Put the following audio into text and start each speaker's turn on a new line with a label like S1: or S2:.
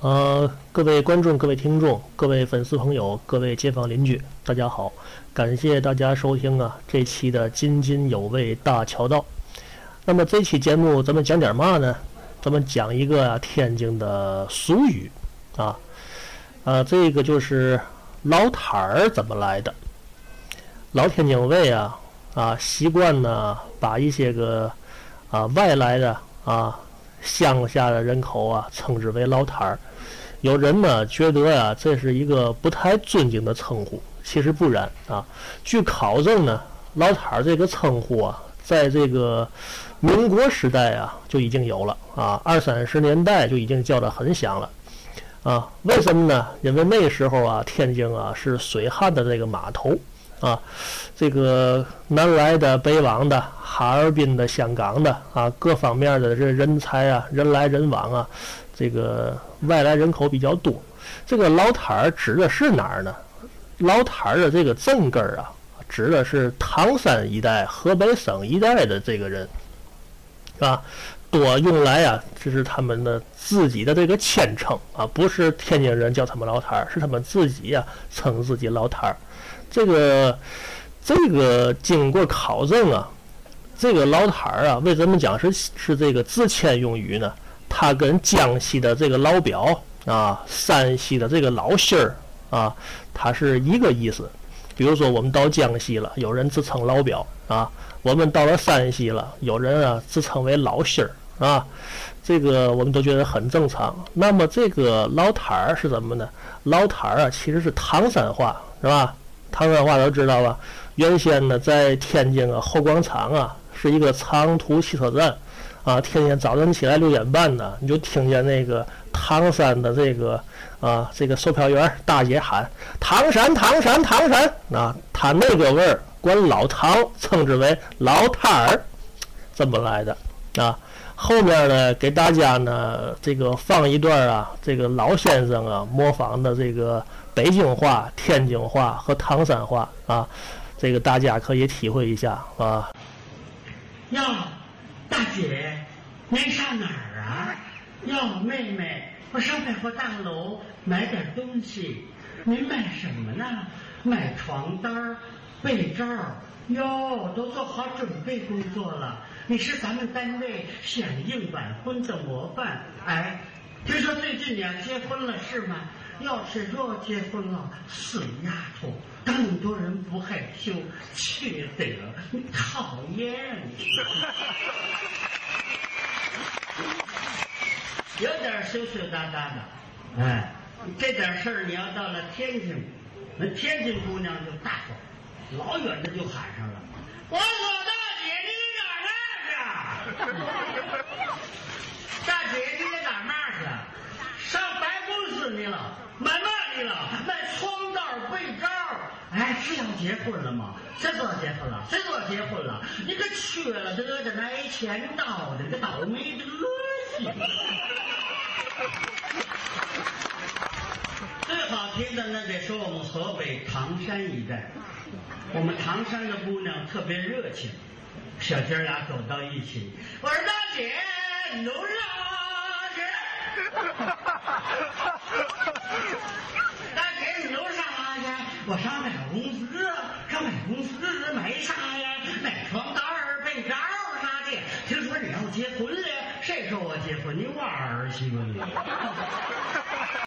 S1: 呃，各位观众、各位听众、各位粉丝朋友、各位街坊邻居，大家好！感谢大家收听啊这期的津津有味大桥道。那么这期节目咱们讲点嘛呢？咱们讲一个天津的俗语啊，呃，这个就是老摊儿怎么来的？老天津卫啊啊习惯呢把一些个啊外来的啊乡下的人口啊称之为老摊儿。有人呢觉得啊，这是一个不太尊敬的称呼，其实不然啊。据考证呢，老摊儿这个称呼啊，在这个民国时代啊就已经有了啊，二三十年代就已经叫得很响了啊。为什么呢？因为那时候啊，天津啊是水旱的这个码头啊，这个南来的、北往的、哈尔滨的、香港的啊，各方面的这人才啊，人来人往啊。这个外来人口比较多，这个老摊儿指的是哪儿呢？老摊儿的这个正根儿啊，指的是唐山一带、河北省一带的这个人，啊，多用来啊，这是他们的自己的这个谦称啊，不是天津人叫他们老摊儿，是他们自己呀称自己老摊儿。这个这个经过考证啊，这个老摊儿啊，为什么讲是是这个自谦用语呢？它跟江西的这个老表啊，山西的这个老心儿啊，它是一个意思。比如说，我们到江西了，有人自称老表啊；我们到了山西了，有人啊自称为老心儿啊。这个我们都觉得很正常。那么这个老摊儿是什么呢？老摊儿啊，其实是唐山话，是吧？唐山话都知道吧？原先呢，在天津啊后广场啊，是一个长途汽车站。啊，天天早晨起来六点半呢，你就听见那个唐山的这个啊，这个售票员大姐喊“唐山，唐山，唐山”啊，他那个味儿，管老唐称之为老摊儿，这么来的啊。后面呢，给大家呢这个放一段啊，这个老先生啊模仿的这个北京话、天津话和唐山话啊，这个大家可以体会一下啊。
S2: 哟。大姐，您上哪儿啊？哟，妹妹，我上百货大楼买点东西。您买什么呢？买床单、被罩。哟，都做好准备工作了。你是咱们单位响应晚婚的模范。哎，听说最近你要结婚了是吗？要是若结婚了，死丫头，那么多人不害羞，缺德，你讨厌。有点羞羞答答的，哎，这点事儿你要到了天津，那天津姑娘就大方，老远的就喊上了：“我说大姐，你干嘛去？大姐，你在干嘛去？上办公室去了？买嘛去了？卖床单被罩。哎，是要结婚了吗？谁说结婚了？谁说结婚了？你个缺了德的，挨千刀的，个倒霉的恶心！最好听的那得说我们河北唐山一带，我们唐山的姑娘特别热情，小姐俩走到一起，我说大姐，你都让去。大姐，你都上哪去？我上百货公司，上百货公司买啥呀？买床单被罩啥的。听说你要结婚了，谁说我结婚？你玩儿去吧你！